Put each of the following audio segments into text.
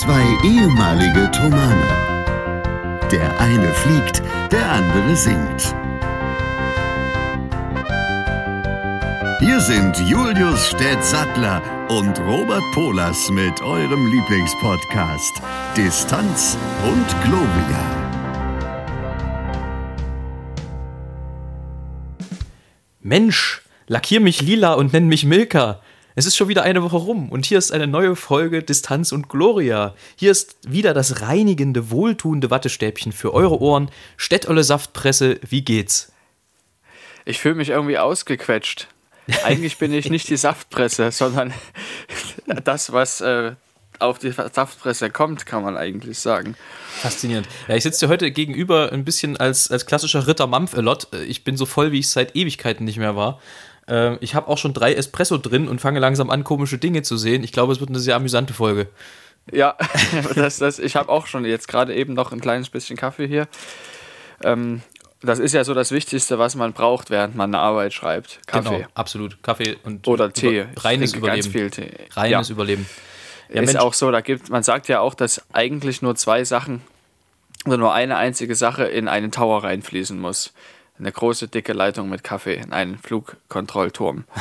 Zwei ehemalige Tomane. Der eine fliegt, der andere singt. Hier sind Julius Städtsattler und Robert Polas mit eurem Lieblingspodcast Distanz und Globia. Mensch, lackier mich lila und nenn mich Milka. Es ist schon wieder eine Woche rum und hier ist eine neue Folge Distanz und Gloria. Hier ist wieder das reinigende, wohltuende Wattestäbchen für eure Ohren. Städtolle Saftpresse, wie geht's? Ich fühle mich irgendwie ausgequetscht. Eigentlich bin ich nicht die Saftpresse, sondern das, was äh, auf die Saftpresse kommt, kann man eigentlich sagen. Faszinierend. Ja, ich sitze dir heute gegenüber ein bisschen als, als klassischer Ritter Mampfelot. Ich bin so voll, wie ich seit Ewigkeiten nicht mehr war. Ähm, ich habe auch schon drei Espresso drin und fange langsam an, komische Dinge zu sehen. Ich glaube, es wird eine sehr amüsante Folge. Ja, das, das, ich habe auch schon jetzt gerade eben noch ein kleines bisschen Kaffee hier. Ähm, das ist ja so das Wichtigste, was man braucht, während man eine Arbeit schreibt. Kaffee. Genau, absolut. Kaffee und oder Tee. Über, reines Überleben. Ganz Tee. Reines ja. Überleben. Ja, ist Mensch. auch so, da gibt, man sagt ja auch, dass eigentlich nur zwei Sachen oder nur eine einzige Sache in einen Tower reinfließen muss. Eine große, dicke Leitung mit Kaffee in einen Flugkontrollturm.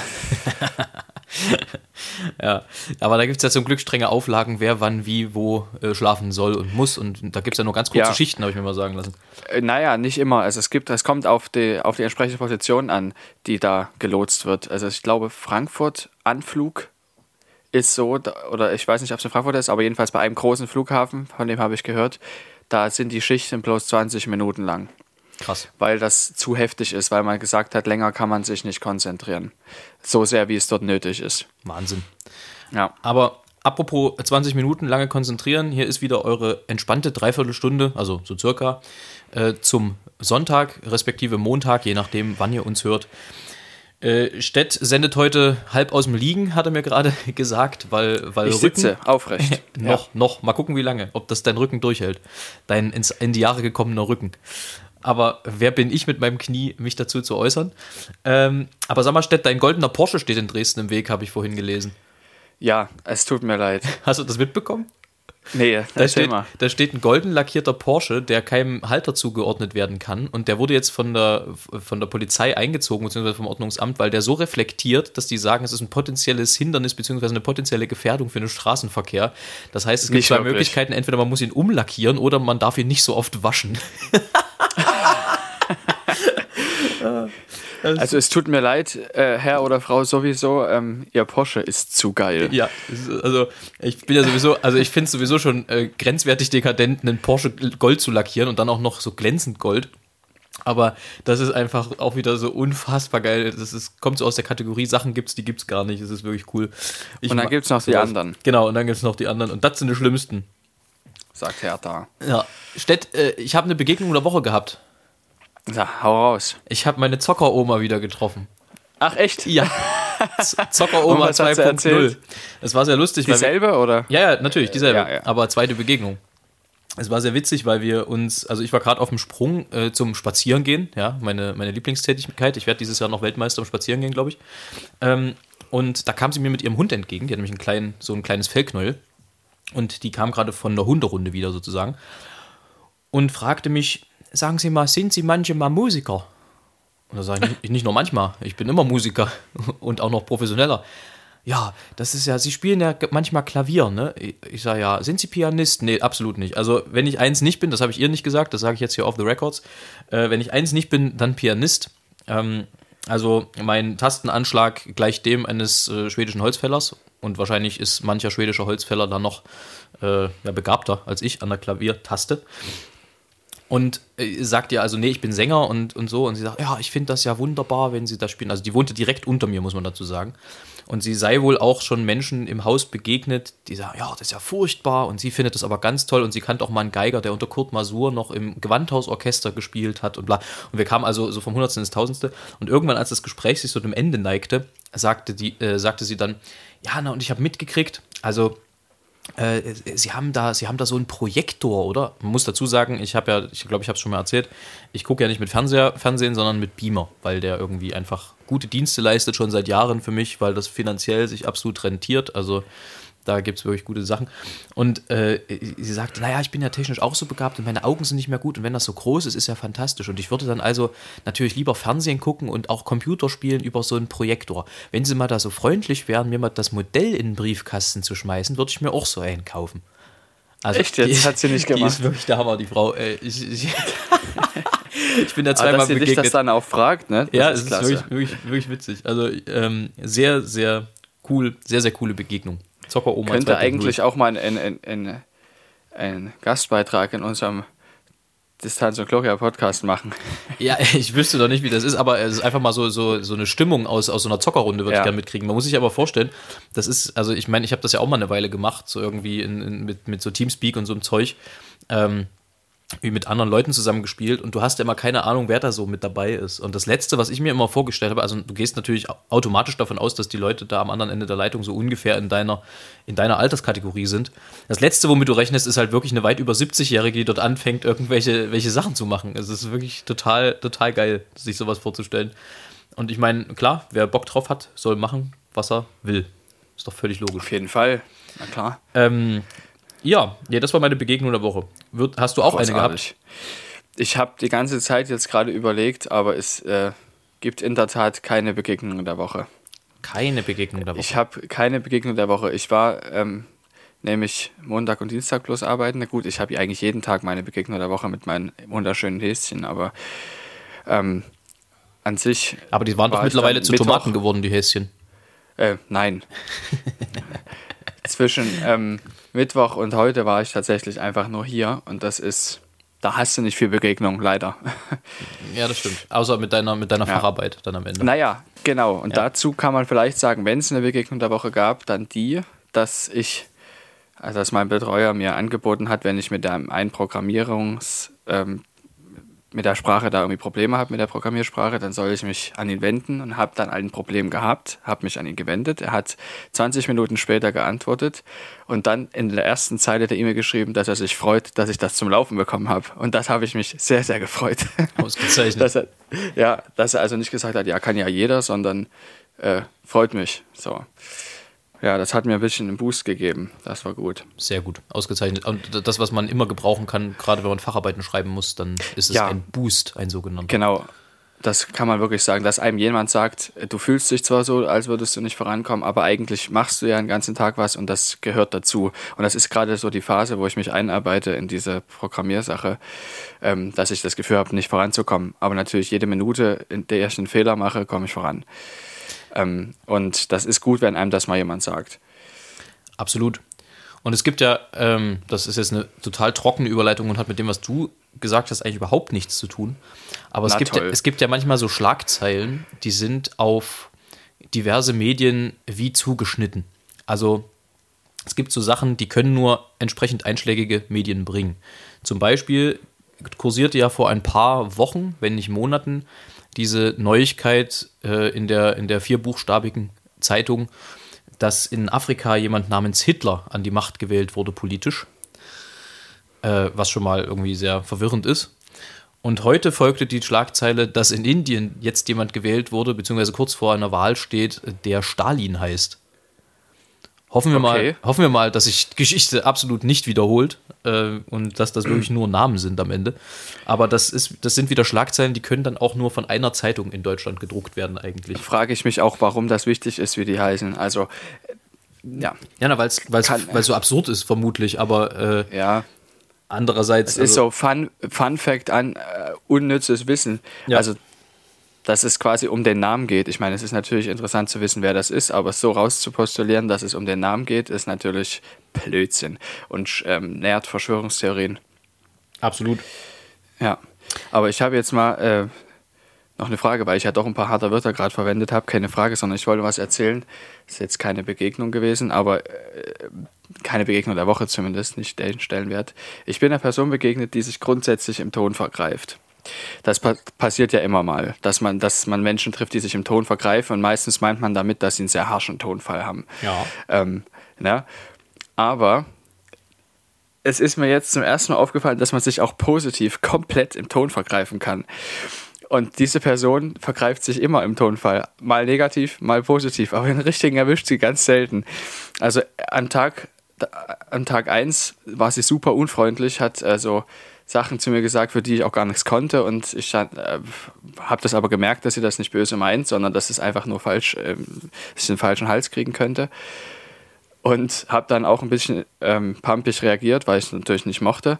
ja, aber da gibt es ja zum Glück strenge Auflagen, wer wann, wie, wo äh, schlafen soll und muss. Und da gibt es ja nur ganz kurze ja. Schichten, habe ich mir mal sagen lassen. Äh, naja, nicht immer. Also es gibt, es kommt auf die, auf die entsprechende Position an, die da gelotst wird. Also ich glaube, Frankfurt Anflug ist so, oder ich weiß nicht, ob es in Frankfurt ist, aber jedenfalls bei einem großen Flughafen, von dem habe ich gehört, da sind die Schichten bloß 20 Minuten lang. Krass. Weil das zu heftig ist, weil man gesagt hat, länger kann man sich nicht konzentrieren. So sehr, wie es dort nötig ist. Wahnsinn. Ja. Aber apropos 20 Minuten lange konzentrieren, hier ist wieder eure entspannte Dreiviertelstunde, also so circa, äh, zum Sonntag, respektive Montag, je nachdem, wann ihr uns hört. Äh, Stett sendet heute halb aus dem Liegen, hat er mir gerade gesagt, weil, weil ich Rücken, sitze aufrecht. noch, ja. noch, mal gucken, wie lange, ob das dein Rücken durchhält. Dein ins, in die Jahre gekommener Rücken. Aber wer bin ich mit meinem Knie, mich dazu zu äußern? Ähm, aber sag mal, Stett, dein goldener Porsche steht in Dresden im Weg, habe ich vorhin gelesen. Ja, es tut mir leid. Hast du das mitbekommen? Nee, da steht, mal. da steht ein golden lackierter Porsche, der keinem Halter zugeordnet werden kann. Und der wurde jetzt von der, von der Polizei eingezogen, beziehungsweise vom Ordnungsamt, weil der so reflektiert, dass die sagen, es ist ein potenzielles Hindernis, beziehungsweise eine potenzielle Gefährdung für den Straßenverkehr. Das heißt, es gibt nicht zwei wirklich. Möglichkeiten. Entweder man muss ihn umlackieren oder man darf ihn nicht so oft waschen. Also es tut mir leid, äh, Herr oder Frau sowieso, ähm, Ihr Porsche ist zu geil. Ja, also ich bin ja sowieso, also ich finde es sowieso schon äh, grenzwertig dekadent, einen Porsche Gold zu lackieren und dann auch noch so glänzend Gold. Aber das ist einfach auch wieder so unfassbar geil. Das ist, kommt so aus der Kategorie Sachen gibt's, die gibt's gar nicht. Das ist wirklich cool. Ich und dann gibt es noch die sowas. anderen. Genau, und dann gibt es noch die anderen. Und das sind die schlimmsten. Sagt Hertha. Ja. Stett, äh, ich habe eine Begegnung der Woche gehabt. Ja, hau raus. Ich habe meine Zockeroma wieder getroffen. Ach echt? Ja. Zockeroma 2.0. Es war sehr lustig. Dieselbe wir, oder? Ja, ja, natürlich, dieselbe. Ja, ja. Aber zweite Begegnung. Es war sehr witzig, weil wir uns, also ich war gerade auf dem Sprung äh, zum Spazierengehen, ja, meine, meine Lieblingstätigkeit. Ich werde dieses Jahr noch Weltmeister im Spazierengehen, glaube ich. Ähm, und da kam sie mir mit ihrem Hund entgegen. Die hat nämlich einen kleinen, so ein kleines Fellknäuel. Und die kam gerade von der Hunderunde wieder sozusagen. Und fragte mich, sagen Sie mal, sind Sie manchmal Musiker? Und da sage ich, nicht nur manchmal, ich bin immer Musiker und auch noch professioneller. Ja, das ist ja, Sie spielen ja manchmal Klavier, ne? Ich sage ja, sind Sie Pianist? Nee, absolut nicht. Also, wenn ich eins nicht bin, das habe ich ihr nicht gesagt, das sage ich jetzt hier off the records. Äh, wenn ich eins nicht bin, dann Pianist. Ähm, also, mein Tastenanschlag gleicht dem eines äh, schwedischen Holzfällers und wahrscheinlich ist mancher schwedischer Holzfäller dann noch äh, ja, begabter als ich an der Klaviertaste. Und äh, sagt ihr also, nee, ich bin Sänger und, und so. Und sie sagt, ja, ich finde das ja wunderbar, wenn sie das spielen. Also die wohnte direkt unter mir, muss man dazu sagen. Und sie sei wohl auch schon Menschen im Haus begegnet, die sagen, ja, das ist ja furchtbar. Und sie findet das aber ganz toll. Und sie kannte auch mal einen Geiger, der unter Kurt Masur noch im Gewandhausorchester gespielt hat und bla. Und wir kamen also so vom Hundertsten ins Tausendste. Und irgendwann, als das Gespräch sich so dem Ende neigte, sagte, die, äh, sagte sie dann, ja, na, und ich habe mitgekriegt, also äh, Sie haben da, Sie haben da so einen Projektor, oder? Man muss dazu sagen, ich habe ja, ich glaube, ich habe es schon mal erzählt, ich gucke ja nicht mit Fernseher, Fernsehen, sondern mit Beamer, weil der irgendwie einfach gute Dienste leistet schon seit Jahren für mich, weil das finanziell sich absolut rentiert. Also Da gibt es wirklich gute Sachen. Und äh, sie sagte, naja, ich bin ja technisch auch so begabt und meine Augen sind nicht mehr gut und wenn das so groß ist, ist ja fantastisch. Und ich würde dann also natürlich lieber Fernsehen gucken und auch Computerspielen über so einen Projektor. Wenn sie mal da so freundlich wären, mir mal das Modell in den Briefkasten zu schmeißen, würde ich mir auch so einen kaufen. Also Echt, jetzt die, hat sie nicht gemacht. Die ist wirklich der Hammer, die Frau. Ich, ich, ich bin da zweimal dass begegnet. Dass dich das dann auch fragt, ne? Das ja, ist es ist wirklich, wirklich, wirklich witzig. Also ähm, sehr, sehr cool, sehr, sehr coole Begegnung. Zocker Oma Könnte eigentlich auch mal ein, ein, ein, ein, Gastbeitrag in unserem Distanz und Gloria Podcast machen. Ja, ich wüsste doch nicht, wie das ist, aber es ist einfach mal so, so, so eine Stimmung aus, aus so einer Zockerrunde, würde ja. ich gerne mitkriegen. Man muss sich aber vorstellen, das ist, also ich meine, ich habe das ja auch mal eine Weile gemacht, so irgendwie in, in, mit, mit so Teamspeak und so einem Zeug. Ähm, wie mit anderen Leuten zusammengespielt und du hast ja immer keine Ahnung, wer da so mit dabei ist. Und das Letzte, was ich mir immer vorgestellt habe, also du gehst natürlich automatisch davon aus, dass die Leute da am anderen Ende der Leitung so ungefähr in deiner, in deiner Alterskategorie sind. Das Letzte, womit du rechnest, ist halt wirklich eine weit über 70-Jährige, die dort anfängt, irgendwelche welche Sachen zu machen. Es ist wirklich total, total geil, sich sowas vorzustellen. Und ich meine, klar, wer Bock drauf hat, soll machen, was er will. Ist doch völlig logisch. Auf jeden Fall, na klar. Ähm, ja, ja, das war meine Begegnung der Woche. Wird, hast du auch Großartig. eine gehabt? Ich habe die ganze Zeit jetzt gerade überlegt, aber es äh, gibt in der Tat keine Begegnung der Woche. Keine Begegnung der Woche? Ich habe keine Begegnung der Woche. Ich war ähm, nämlich Montag und Dienstag bloß arbeiten. Na gut, ich habe eigentlich jeden Tag meine Begegnung der Woche mit meinen wunderschönen Häschen, aber ähm, an sich. Aber die waren doch mittlerweile zu Mittwoch, Tomaten geworden, die Häschen. Äh, nein. Zwischen ähm, Mittwoch und heute war ich tatsächlich einfach nur hier und das ist, da hast du nicht viel Begegnung, leider. Ja, das stimmt. Außer mit deiner, mit deiner ja. Facharbeit dann am Ende. Naja, genau. Und ja. dazu kann man vielleicht sagen, wenn es eine Begegnung der Woche gab, dann die, dass ich, also dass mein Betreuer mir angeboten hat, wenn ich mit einem Einprogrammierungs- ähm, mit der Sprache da irgendwie Probleme habe, mit der Programmiersprache, dann soll ich mich an ihn wenden und habe dann ein Problem gehabt, habe mich an ihn gewendet. Er hat 20 Minuten später geantwortet und dann in der ersten Zeile der E-Mail geschrieben, dass er sich freut, dass ich das zum Laufen bekommen habe. Und das habe ich mich sehr, sehr gefreut. Ausgezeichnet. dass er, ja, dass er also nicht gesagt hat, ja, kann ja jeder, sondern äh, freut mich. So. Ja, das hat mir ein bisschen einen Boost gegeben. Das war gut. Sehr gut, ausgezeichnet. Und das, was man immer gebrauchen kann, gerade wenn man Facharbeiten schreiben muss, dann ist es ja. ein Boost, ein sogenannter. Genau, das kann man wirklich sagen, dass einem jemand sagt, du fühlst dich zwar so, als würdest du nicht vorankommen, aber eigentlich machst du ja den ganzen Tag was und das gehört dazu. Und das ist gerade so die Phase, wo ich mich einarbeite in diese Programmiersache, ähm, dass ich das Gefühl habe, nicht voranzukommen. Aber natürlich jede Minute, in der ich einen Fehler mache, komme ich voran. Ähm, und das ist gut, wenn einem das mal jemand sagt. Absolut. Und es gibt ja, ähm, das ist jetzt eine total trockene Überleitung und hat mit dem, was du gesagt hast, eigentlich überhaupt nichts zu tun. Aber es gibt, ja, es gibt ja manchmal so Schlagzeilen, die sind auf diverse Medien wie zugeschnitten. Also es gibt so Sachen, die können nur entsprechend einschlägige Medien bringen. Zum Beispiel kursierte ja vor ein paar Wochen, wenn nicht Monaten, diese Neuigkeit äh, in, der, in der vierbuchstabigen Zeitung, dass in Afrika jemand namens Hitler an die Macht gewählt wurde politisch, äh, was schon mal irgendwie sehr verwirrend ist. Und heute folgte die Schlagzeile, dass in Indien jetzt jemand gewählt wurde, beziehungsweise kurz vor einer Wahl steht, der Stalin heißt. Hoffen wir, okay. mal, hoffen wir mal, dass sich Geschichte absolut nicht wiederholt äh, und dass das wirklich nur Namen sind am Ende. Aber das, ist, das sind wieder Schlagzeilen, die können dann auch nur von einer Zeitung in Deutschland gedruckt werden eigentlich. Frage ich mich auch, warum das wichtig ist, wie die heißen. Also, ja. Ja, weil es so absurd ist, vermutlich, aber äh, ja. andererseits. Es also, ist so Fun, Fun Fact an äh, unnützes Wissen. Ja. Also dass es quasi um den Namen geht. Ich meine, es ist natürlich interessant zu wissen, wer das ist, aber so rauszupostulieren, dass es um den Namen geht, ist natürlich Blödsinn und ähm, nährt Verschwörungstheorien. Absolut. Ja, aber ich habe jetzt mal äh, noch eine Frage, weil ich ja doch ein paar harte Wörter gerade verwendet habe. Keine Frage, sondern ich wollte was erzählen. Ist jetzt keine Begegnung gewesen, aber äh, keine Begegnung der Woche zumindest, nicht den Stellenwert. Ich bin einer Person begegnet, die sich grundsätzlich im Ton vergreift. Das pa passiert ja immer mal, dass man, dass man Menschen trifft, die sich im Ton vergreifen und meistens meint man damit, dass sie einen sehr harschen Tonfall haben. Ja. Ähm, ne? Aber es ist mir jetzt zum ersten Mal aufgefallen, dass man sich auch positiv komplett im Ton vergreifen kann. Und diese Person vergreift sich immer im Tonfall. Mal negativ, mal positiv. Aber den richtigen erwischt sie ganz selten. Also am Tag, am Tag 1 war sie super unfreundlich, hat also Sachen zu mir gesagt, für die ich auch gar nichts konnte. Und ich äh, habe das aber gemerkt, dass sie das nicht böse meint, sondern dass es einfach nur falsch, äh, dass ich den falschen Hals kriegen könnte. Und habe dann auch ein bisschen ähm, pumpig reagiert, weil ich es natürlich nicht mochte.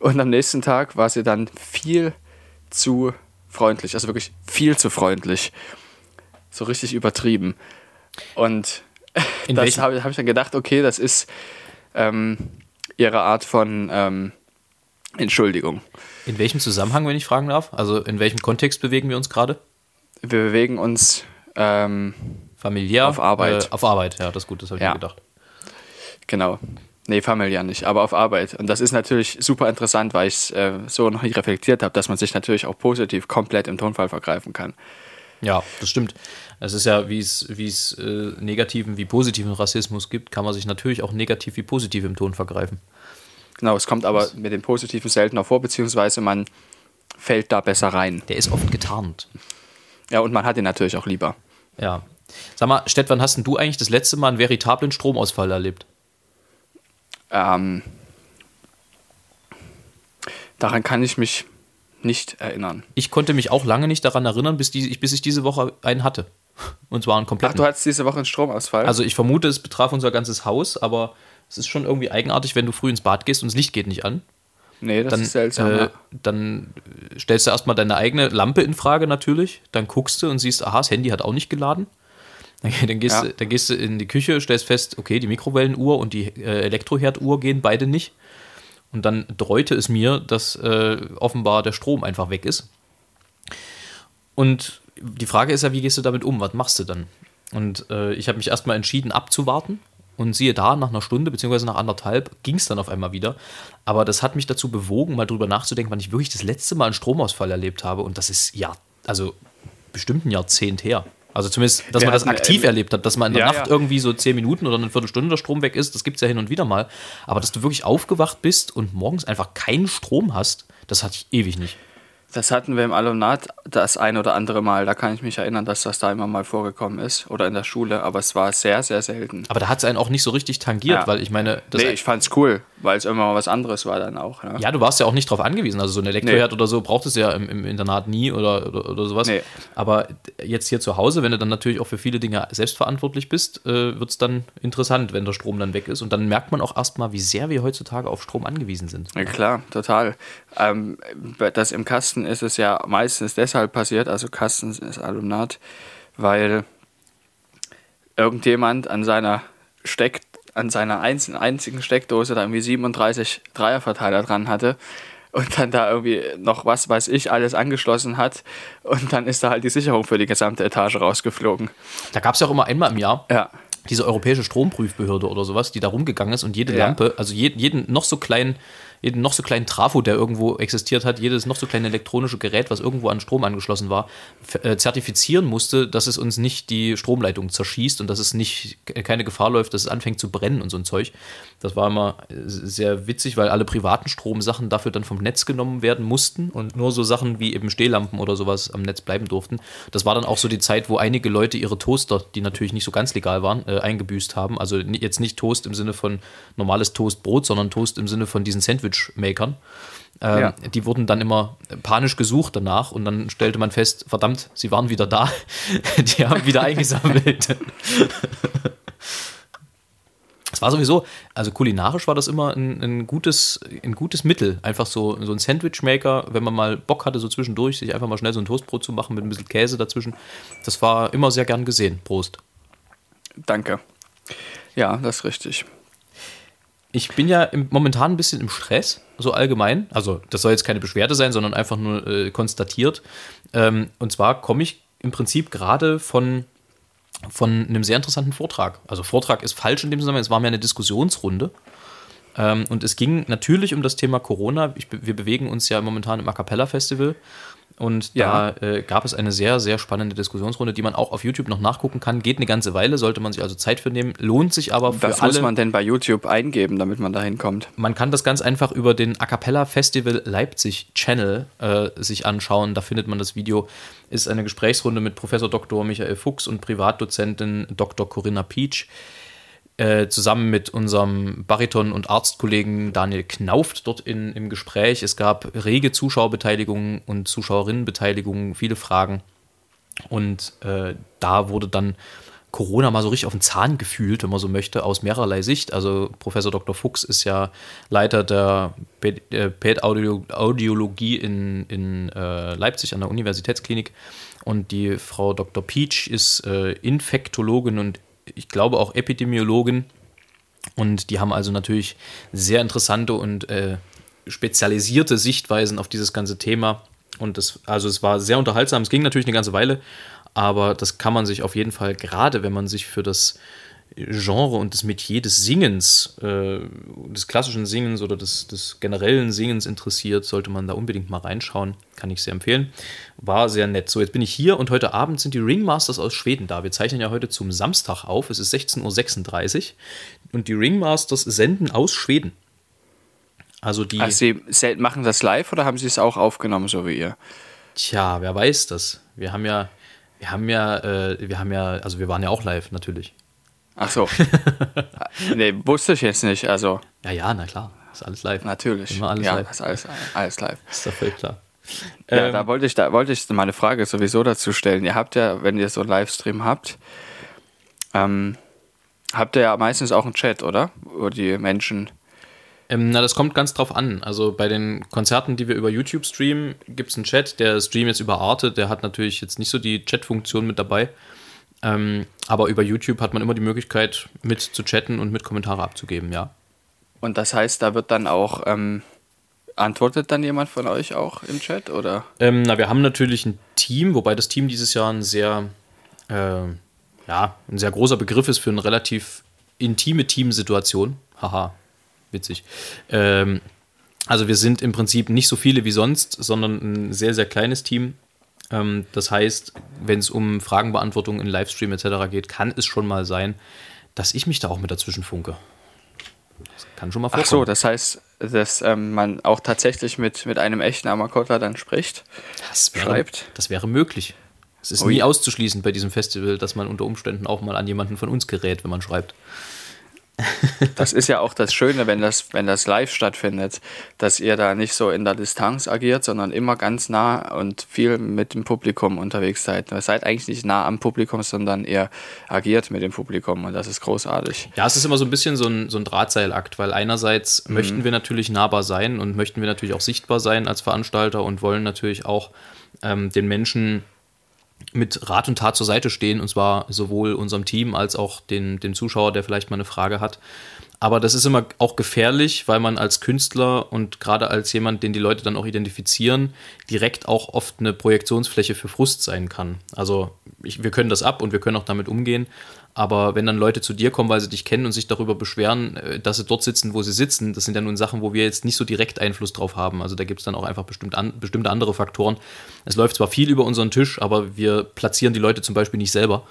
Und am nächsten Tag war sie dann viel zu freundlich, also wirklich viel zu freundlich. So richtig übertrieben. Und In das habe hab ich dann gedacht, okay, das ist ähm, ihre Art von ähm, Entschuldigung. In welchem Zusammenhang, wenn ich fragen darf? Also in welchem Kontext bewegen wir uns gerade? Wir bewegen uns ähm, familiär auf Arbeit. Äh, auf Arbeit, ja, das ist gut, das habe ich ja. mir gedacht. Genau. Nee, familiär nicht, aber auf Arbeit. Und das ist natürlich super interessant, weil ich es äh, so noch nicht reflektiert habe, dass man sich natürlich auch positiv komplett im Tonfall vergreifen kann. Ja, das stimmt. Es ist ja, wie es, wie es äh, negativen wie positiven Rassismus gibt, kann man sich natürlich auch negativ wie positiv im Ton vergreifen. Genau, es kommt aber mit dem Positiven seltener vor, beziehungsweise man fällt da besser rein. Der ist oft getarnt. Ja, und man hat ihn natürlich auch lieber. Ja. Sag mal, Stett, wann hast denn du eigentlich das letzte Mal einen veritablen Stromausfall erlebt? Ähm, daran kann ich mich nicht erinnern. Ich konnte mich auch lange nicht daran erinnern, bis, die, bis ich diese Woche einen hatte. Und zwar einen kompletten. Ach, du hattest diese Woche einen Stromausfall? Also ich vermute, es betraf unser ganzes Haus, aber es ist schon irgendwie eigenartig, wenn du früh ins Bad gehst und das Licht geht nicht an. Nee, das dann, ist seltsam. Äh, dann stellst du erstmal deine eigene Lampe in Frage natürlich. Dann guckst du und siehst, aha, das Handy hat auch nicht geladen. Dann gehst, ja. du, dann gehst du in die Küche, stellst fest, okay, die Mikrowellenuhr und die äh, Elektroherduhr gehen beide nicht. Und dann dreute es mir, dass äh, offenbar der Strom einfach weg ist. Und die Frage ist ja, wie gehst du damit um? Was machst du dann? Und äh, ich habe mich erstmal entschieden, abzuwarten und siehe da, nach einer Stunde beziehungsweise nach anderthalb ging es dann auf einmal wieder. Aber das hat mich dazu bewogen, mal drüber nachzudenken, wann ich wirklich das letzte Mal einen Stromausfall erlebt habe. Und das ist ja, also bestimmt ein Jahrzehnt her. Also zumindest, dass Wir man das aktiv ähm, erlebt hat, dass man in der ja, Nacht ja. irgendwie so zehn Minuten oder eine Viertelstunde der Strom weg ist, das gibt es ja hin und wieder mal. Aber dass du wirklich aufgewacht bist und morgens einfach keinen Strom hast, das hatte ich ewig nicht. Das hatten wir im Alumnat das ein oder andere Mal. Da kann ich mich erinnern, dass das da immer mal vorgekommen ist. Oder in der Schule. Aber es war sehr, sehr selten. Aber da hat es einen auch nicht so richtig tangiert, ja. weil ich meine. nee, ich fand's cool, weil es immer mal was anderes war dann auch. Ja, ja du warst ja auch nicht drauf angewiesen. Also so ein Elektroherd nee. oder so braucht es ja im, im, Internat nie oder, oder, oder sowas. Nee. Aber jetzt hier zu Hause, wenn du dann natürlich auch für viele Dinge selbstverantwortlich bist, äh, wird es dann interessant, wenn der Strom dann weg ist. Und dann merkt man auch erstmal, wie sehr wir heutzutage auf Strom angewiesen sind. Ja, klar, total. Ähm, das im Kasten ist es ja meistens deshalb passiert, also Kasten ist Alumnat, weil irgendjemand an seiner Steck, an seiner einzigen Steckdose da irgendwie 37 Dreierverteiler dran hatte und dann da irgendwie noch was weiß ich alles angeschlossen hat und dann ist da halt die Sicherung für die gesamte Etage rausgeflogen. Da gab es ja auch immer einmal im Jahr. Ja diese europäische Stromprüfbehörde oder sowas, die da rumgegangen ist und jede ja. Lampe, also jeden, jeden noch so kleinen jeden noch so kleinen Trafo, der irgendwo existiert hat, jedes noch so kleine elektronische Gerät, was irgendwo an Strom angeschlossen war, äh, zertifizieren musste, dass es uns nicht die Stromleitung zerschießt und dass es nicht keine Gefahr läuft, dass es anfängt zu brennen und so ein Zeug. Das war immer sehr witzig, weil alle privaten Stromsachen dafür dann vom Netz genommen werden mussten und nur so Sachen wie eben Stehlampen oder sowas am Netz bleiben durften. Das war dann auch so die Zeit, wo einige Leute ihre Toaster, die natürlich nicht so ganz legal waren, äh, eingebüßt haben. Also jetzt nicht Toast im Sinne von normales Toastbrot, sondern Toast im Sinne von diesen Sandwich Sandwich-Makern. Ähm, ja. Die wurden dann immer panisch gesucht danach und dann stellte man fest, verdammt, sie waren wieder da. die haben wieder eingesammelt. Es war sowieso, also kulinarisch war das immer ein, ein, gutes, ein gutes Mittel. Einfach so, so ein Sandwich-Maker, wenn man mal Bock hatte, so zwischendurch, sich einfach mal schnell so ein Toastbrot zu machen mit ein bisschen Käse dazwischen. Das war immer sehr gern gesehen. Prost. Danke. Ja, das ist richtig ich bin ja im, momentan ein bisschen im Stress, so allgemein. Also, das soll jetzt keine Beschwerde sein, sondern einfach nur äh, konstatiert. Ähm, und zwar komme ich im Prinzip gerade von, von einem sehr interessanten Vortrag. Also, Vortrag ist falsch in dem Zusammenhang, es war mehr eine Diskussionsrunde. Ähm, und es ging natürlich um das Thema Corona. Ich, wir bewegen uns ja momentan im A Cappella Festival. Und Ja. da äh, gab es eine sehr, sehr spannende Diskussionsrunde, die man auch auf YouTube noch nachgucken kann. Geht eine ganze Weile, sollte man sich also Zeit für nehmen. Lohnt sich aber für Was alle. muss man denn bei YouTube eingeben, damit man da hinkommt? Man kann das ganz einfach über den A Cappella Festival Leipzig Channel äh, sich anschauen. Da findet man das Video. Ist eine Gesprächsrunde mit Professor Dr. Michael Fuchs und Privatdozentin Dr. Corinna Pietsch. Äh, zusammen mit unserem Bariton- und Arztkollegen Daniel Knauft dort in, im Gespräch. Es gab rege Zuschauerbeteiligung und Zuschauerinnenbeteiligung, viele Fragen. Und äh, da wurde dann Corona mal so richtig auf den Zahn gefühlt, wenn man so möchte, aus mehrerlei Sicht. Also Professor Dr. Fuchs ist ja Leiter der Pät- äh, in, in äh, Leipzig an der Universitätsklinik. Und die Frau Dr. Peach ist äh, Infektologin und ich glaube auch Epidemiologin. Und die haben also natürlich sehr interessante und äh, spezialisierte Sichtweisen auf dieses ganze Thema. Und das, also es war sehr unterhaltsam. Es ging natürlich eine ganze Weile, aber das kann man sich auf jeden Fall, gerade wenn man sich für das Genre und das Metier des Singens, äh, des klassischen Singens oder des, des generellen Singens interessiert, sollte man da unbedingt mal reinschauen. Kann ich sehr empfehlen. War sehr nett. So, jetzt bin ich hier und heute Abend sind die Ringmasters aus Schweden da. Wir zeichnen ja heute zum Samstag auf. Es ist 16.36 Uhr und die Ringmasters senden aus Schweden. Also die. Also Sie machen das live oder haben Sie es auch aufgenommen, so wie ihr? Tja, wer weiß das? Wir haben ja, wir haben ja, äh, wir haben ja, also wir waren ja auch live natürlich. Ach so. nee, wusste ich jetzt nicht. Also, Ja, ja, na klar, ist alles live. natürlich. Immer alles ja, live. ist alles, alles live. Ist doch völlig klar. Ja, Ähm, da wollte ich, da wollte ich meine Frage sowieso dazu stellen. Ihr habt ja, wenn ihr so einen Livestream habt, ähm, habt ihr ja meistens auch einen Chat, oder? Wo die Menschen. Ähm, na, das kommt ganz drauf an. Also bei den Konzerten, die wir über YouTube streamen, gibt es einen Chat. Der Stream jetzt über Arte, der hat natürlich jetzt nicht so die Chat-Funktion mit dabei. Ähm, aber über YouTube hat man immer die Möglichkeit, mit zu chatten und mit Kommentare abzugeben, ja. Und das heißt, da wird dann auch, ähm, antwortet dann jemand von euch auch im Chat, oder? Ähm, na, wir haben natürlich ein Team, wobei das Team dieses Jahr ein sehr, äh, ja, ein sehr großer Begriff ist für eine relativ intime Teamsituation. Haha, witzig. Ähm, also wir sind im Prinzip nicht so viele wie sonst, sondern ein sehr, sehr kleines Team. Ähm, das heißt, wenn es um Fragenbeantwortung in Livestream etc. geht, kann es schon mal sein, dass ich mich da auch mit dazwischen funke. Das kann schon mal vorkommen. Ach so, das heißt, dass ähm, man auch tatsächlich mit, mit einem echten Amakota dann spricht. Das wäre, schreibt. Das wäre möglich. Es ist Ui. nie auszuschließen bei diesem Festival, dass man unter Umständen auch mal an jemanden von uns gerät, wenn man schreibt. Das ist ja auch das Schöne, wenn das, wenn das live stattfindet, dass ihr da nicht so in der Distanz agiert, sondern immer ganz nah und viel mit dem Publikum unterwegs seid. Ihr seid eigentlich nicht nah am Publikum, sondern ihr agiert mit dem Publikum und das ist großartig. Ja, es ist immer so ein bisschen so ein, so ein Drahtseilakt, weil einerseits möchten wir natürlich nahbar sein und möchten wir natürlich auch sichtbar sein als Veranstalter und wollen natürlich auch ähm, den Menschen mit Rat und Tat zur Seite stehen, und zwar sowohl unserem Team als auch den, dem Zuschauer, der vielleicht mal eine Frage hat. Aber das ist immer auch gefährlich, weil man als Künstler und gerade als jemand, den die Leute dann auch identifizieren, direkt auch oft eine Projektionsfläche für Frust sein kann. Also ich, wir können das ab und wir können auch damit umgehen. Aber wenn dann Leute zu dir kommen, weil sie dich kennen und sich darüber beschweren, äh, dass sie dort sitzen, wo sie sitzen, das sind ja nun Sachen, wo wir jetzt nicht so direkt Einfluss drauf haben. Also da gibt es dann auch einfach bestimmt an, bestimmte andere Faktoren. Es läuft zwar viel über unseren Tisch, aber wir platzieren die Leute zum Beispiel nicht selber.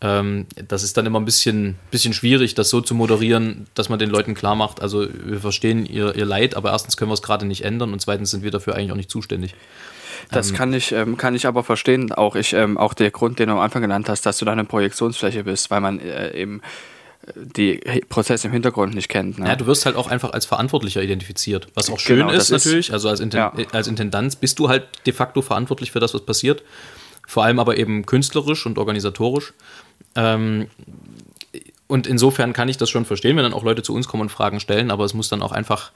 Ähm, das ist dann immer ein bisschen, bisschen schwierig, das so zu moderieren, dass man den Leuten klar macht, also wir verstehen ihr, ihr Leid, aber erstens können wir es gerade nicht ändern und zweitens sind wir dafür eigentlich auch nicht zuständig. Das kann ich, ähm, kann ich aber verstehen. Auch ich, ähm, auch der Grund, den du am Anfang genannt hast, dass du da eine Projektionsfläche bist, weil man äh, eben äh, die Prozesse im Hintergrund nicht kennt. Ne? Ja, du wirst halt auch einfach als Verantwortlicher identifiziert, was auch schön Genau, ist das ist- natürlich. Also als, Inten Ja. äh, als Intendanz bist du halt de facto verantwortlich für das, was passiert. Vor allem aber eben künstlerisch und organisatorisch. Ähm, und insofern kann ich das schon verstehen, wenn dann auch Leute zu uns kommen und Fragen stellen, aber es muss dann auch einfach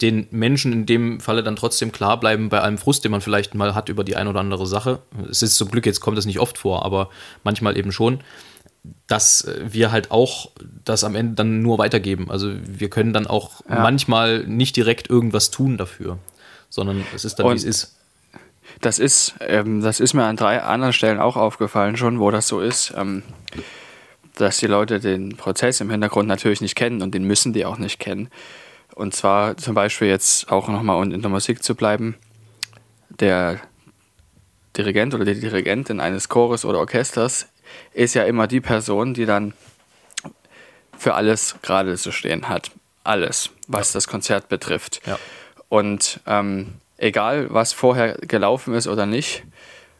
den Menschen in dem Falle dann trotzdem klar bleiben bei allem Frust, den man vielleicht mal hat über die ein oder andere Sache. Es ist zum Glück, jetzt kommt es nicht oft vor, aber manchmal eben schon, dass wir halt auch das am Ende dann nur weitergeben. Also wir können dann auch Ja. manchmal nicht direkt irgendwas tun dafür, sondern es ist dann, wie es ist. Das ist, ähm, das ist mir an drei anderen Stellen auch aufgefallen schon, wo das so ist, ähm, dass die Leute den Prozess im Hintergrund natürlich nicht kennen und den müssen die auch nicht kennen. Und zwar zum Beispiel jetzt auch nochmal in der Musik zu bleiben. Der Dirigent oder die Dirigentin eines Chores oder Orchesters ist ja immer die Person, die dann für alles gerade zu stehen hat. Alles, was ja. das Konzert betrifft. Ja. Und ähm, egal, was vorher gelaufen ist oder nicht,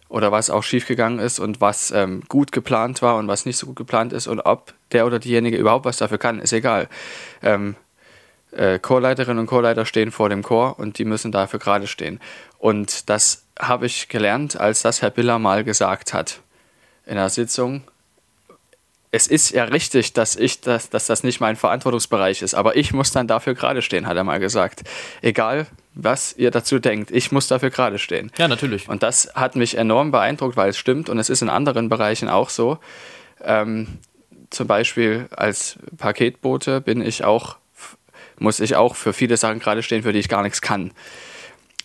oder was auch schiefgegangen ist und was ähm, gut geplant war und was nicht so gut geplant ist und ob der oder diejenige überhaupt was dafür kann, ist egal. Ähm, äh, Chorleiterinnen und Chorleiter stehen vor dem Chor und die müssen dafür gerade stehen. Und das habe ich gelernt, als das Herr Biller mal gesagt hat in der Sitzung. Es ist ja richtig, dass ich das, dass das nicht mein Verantwortungsbereich ist, aber ich muss dann dafür gerade stehen, hat er mal gesagt. Egal, was ihr dazu denkt, ich muss dafür gerade stehen. Ja, natürlich. Und das hat mich enorm beeindruckt, weil es stimmt und es ist in anderen Bereichen auch so. Ähm, zum Beispiel als Paketbote bin ich auch, muss ich auch für viele Sachen gerade stehen, für die ich gar nichts kann.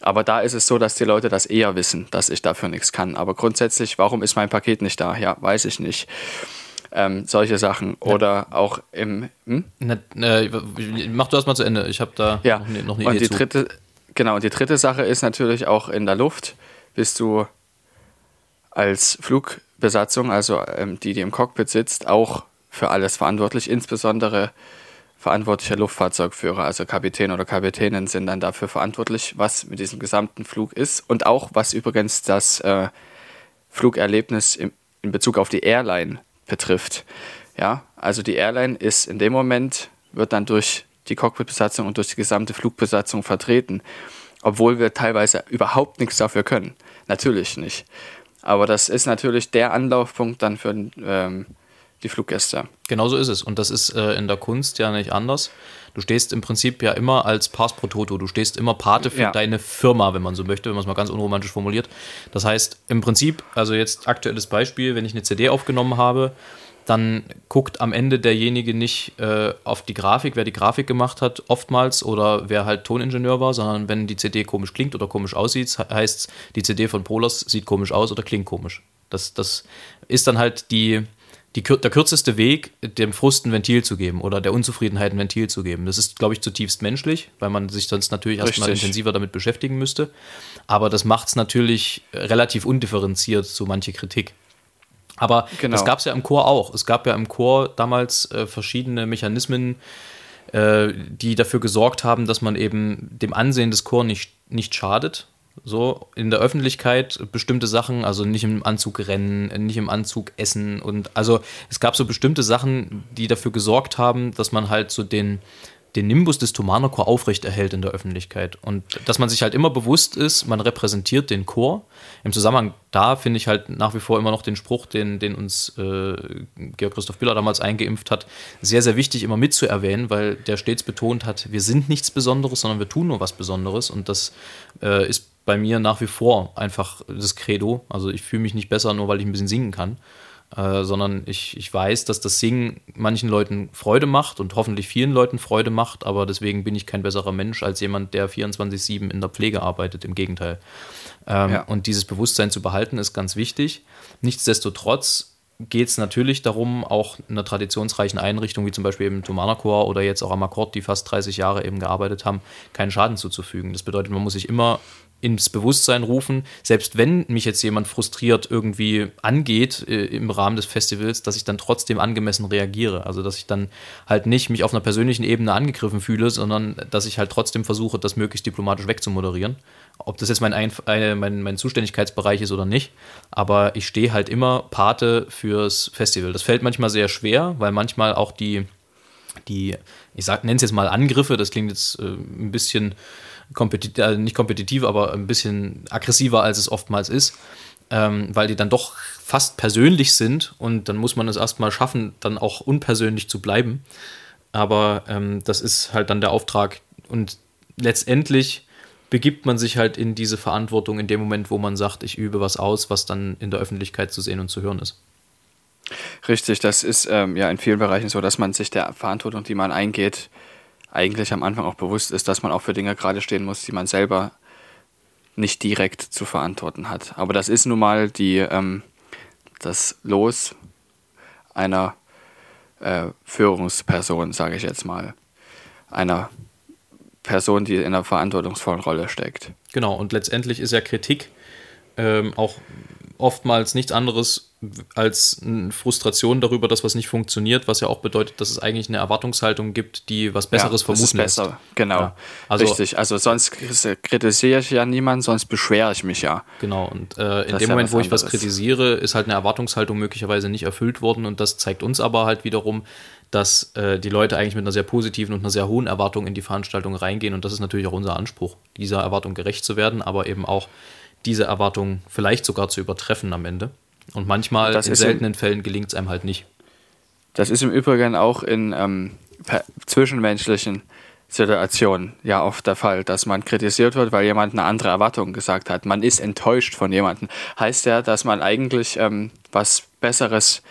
Aber da ist es so, dass die Leute das eher wissen, dass ich dafür nichts kann. Aber grundsätzlich, warum ist mein Paket nicht da? Ja, weiß ich nicht. Ähm, solche Sachen. Oder ja. auch im. Hm? Na, äh, mach du erst mal zu Ende. Ich habe da ja. noch, eine, noch eine und Idee. Die zu. dritte, genau, und die dritte Sache ist natürlich auch in der Luft. Bist du als Flugbesatzung, also ähm, die, die im Cockpit sitzt, auch für alles verantwortlich, insbesondere verantwortlicher Luftfahrzeugführer, also Kapitän oder Kapitänin sind dann dafür verantwortlich, was mit diesem gesamten Flug ist und auch was übrigens das äh, Flugerlebnis im, in Bezug auf die Airline betrifft. Ja, also die Airline ist in dem Moment, wird dann durch die Cockpitbesatzung und durch die gesamte Flugbesatzung vertreten, obwohl wir teilweise überhaupt nichts dafür können. Natürlich nicht. Aber das ist natürlich der Anlaufpunkt dann für ähm, die Fluggäste. Genauso ist es. Und das ist äh, in der Kunst ja nicht anders. Du stehst im Prinzip ja immer als Pars pro Toto. Du stehst immer Pate für ja. deine Firma, wenn man so möchte, wenn man es mal ganz unromantisch formuliert. Das heißt, im Prinzip, also jetzt aktuelles Beispiel, wenn ich eine CD aufgenommen habe, dann guckt am Ende derjenige nicht äh, auf die Grafik, wer die Grafik gemacht hat, oftmals, oder wer halt Toningenieur war, sondern wenn die CD komisch klingt oder komisch aussieht, heißt die CD von Polars sieht komisch aus oder klingt komisch. Das, das ist dann halt die, die, der kürzeste Weg, dem Frust ein Ventil zu geben oder der Unzufriedenheit ein Ventil zu geben. Das ist, glaube ich, zutiefst menschlich, weil man sich sonst natürlich erstmal intensiver damit beschäftigen müsste. Aber das macht es natürlich relativ undifferenziert, so manche Kritik. Aber genau. das gab es ja im Chor auch. Es gab ja im Chor damals äh, verschiedene Mechanismen, äh, die dafür gesorgt haben, dass man eben dem Ansehen des Chors nicht, nicht schadet so in der Öffentlichkeit bestimmte Sachen, also nicht im Anzug rennen, nicht im Anzug essen und also es gab so bestimmte Sachen, die dafür gesorgt haben, dass man halt so den, den Nimbus des Thomaner Chor aufrechterhält in der Öffentlichkeit. Und dass man sich halt immer bewusst ist, man repräsentiert den Chor. Im Zusammenhang da finde ich halt nach wie vor immer noch den Spruch, den, den uns äh, Georg Christoph Biller damals eingeimpft hat, sehr, sehr wichtig immer mitzuerwähnen, weil der stets betont hat, wir sind nichts Besonderes, sondern wir tun nur was Besonderes. Und das äh, ist bei mir nach wie vor einfach das Credo. Also ich fühle mich nicht besser, nur weil ich ein bisschen singen kann, äh, sondern ich, ich weiß, dass das Singen manchen Leuten Freude macht und hoffentlich vielen Leuten Freude macht, aber deswegen bin ich kein besserer Mensch als jemand, der 24-7 in der Pflege arbeitet, im Gegenteil. Ähm, ja. Und dieses Bewusstsein zu behalten ist ganz wichtig. Nichtsdestotrotz geht es natürlich darum, auch in einer traditionsreichen Einrichtung, wie zum Beispiel im Thomaner Chor oder jetzt auch am Akkord, die fast 30 Jahre eben gearbeitet haben, keinen Schaden zuzufügen. Das bedeutet, man muss sich immer ins Bewusstsein rufen, selbst wenn mich jetzt jemand frustriert irgendwie angeht äh, im Rahmen des Festivals, dass ich dann trotzdem angemessen reagiere. Also dass ich dann halt nicht mich auf einer persönlichen Ebene angegriffen fühle, sondern dass ich halt trotzdem versuche, das möglichst diplomatisch wegzumoderieren. Ob das jetzt mein, Einf äh, mein, mein Zuständigkeitsbereich ist oder nicht. Aber ich stehe halt immer Pate fürs Festival. Das fällt manchmal sehr schwer, weil manchmal auch die, die ich nenne es jetzt mal Angriffe, das klingt jetzt äh, ein bisschen kompetitiv, also nicht kompetitiv, aber ein bisschen aggressiver, als es oftmals ist, ähm, weil die dann doch fast persönlich sind und dann muss man es erstmal schaffen, dann auch unpersönlich zu bleiben. Aber ähm, das ist halt dann der Auftrag und letztendlich begibt man sich halt in diese Verantwortung in dem Moment, wo man sagt, ich übe was aus, was dann in der Öffentlichkeit zu sehen und zu hören ist. Richtig, das ist ähm, ja in vielen Bereichen so, dass man sich der Verantwortung, die man eingeht, eigentlich am Anfang auch bewusst ist, dass man auch für Dinge gerade stehen muss, die man selber nicht direkt zu verantworten hat. Aber das ist nun mal die, ähm, das Los einer äh, Führungsperson, sage ich jetzt mal. Einer Person, die in einer verantwortungsvollen Rolle steckt. Genau, und letztendlich ist ja Kritik ähm, auch oftmals nichts anderes als eine Frustration darüber, dass was nicht funktioniert, was ja auch bedeutet, dass es eigentlich eine Erwartungshaltung gibt, die was Besseres ja, vermuten ist besser. lässt. Genau, Ja. Also- richtig. Also sonst kritisiere ich ja niemanden, sonst beschwere ich mich ja. Genau, und äh, in dem ja Moment, was wo ich was anderes. kritisiere, ist halt eine Erwartungshaltung möglicherweise nicht erfüllt worden und das zeigt uns aber halt wiederum, dass äh, die Leute eigentlich mit einer sehr positiven und einer sehr hohen Erwartung in die Veranstaltung reingehen und das ist natürlich auch unser Anspruch, dieser Erwartung gerecht zu werden, aber eben auch diese Erwartung vielleicht sogar zu übertreffen am Ende. Und manchmal, Das in ist im- seltenen Fällen, gelingt es einem halt nicht. Das ist im Übrigen auch in ähm, zwischenmenschlichen Situationen ja oft der Fall, dass man kritisiert wird, weil jemand eine andere Erwartung gesagt hat. Man ist enttäuscht von jemandem. Heißt ja, dass man eigentlich ähm, was Besseres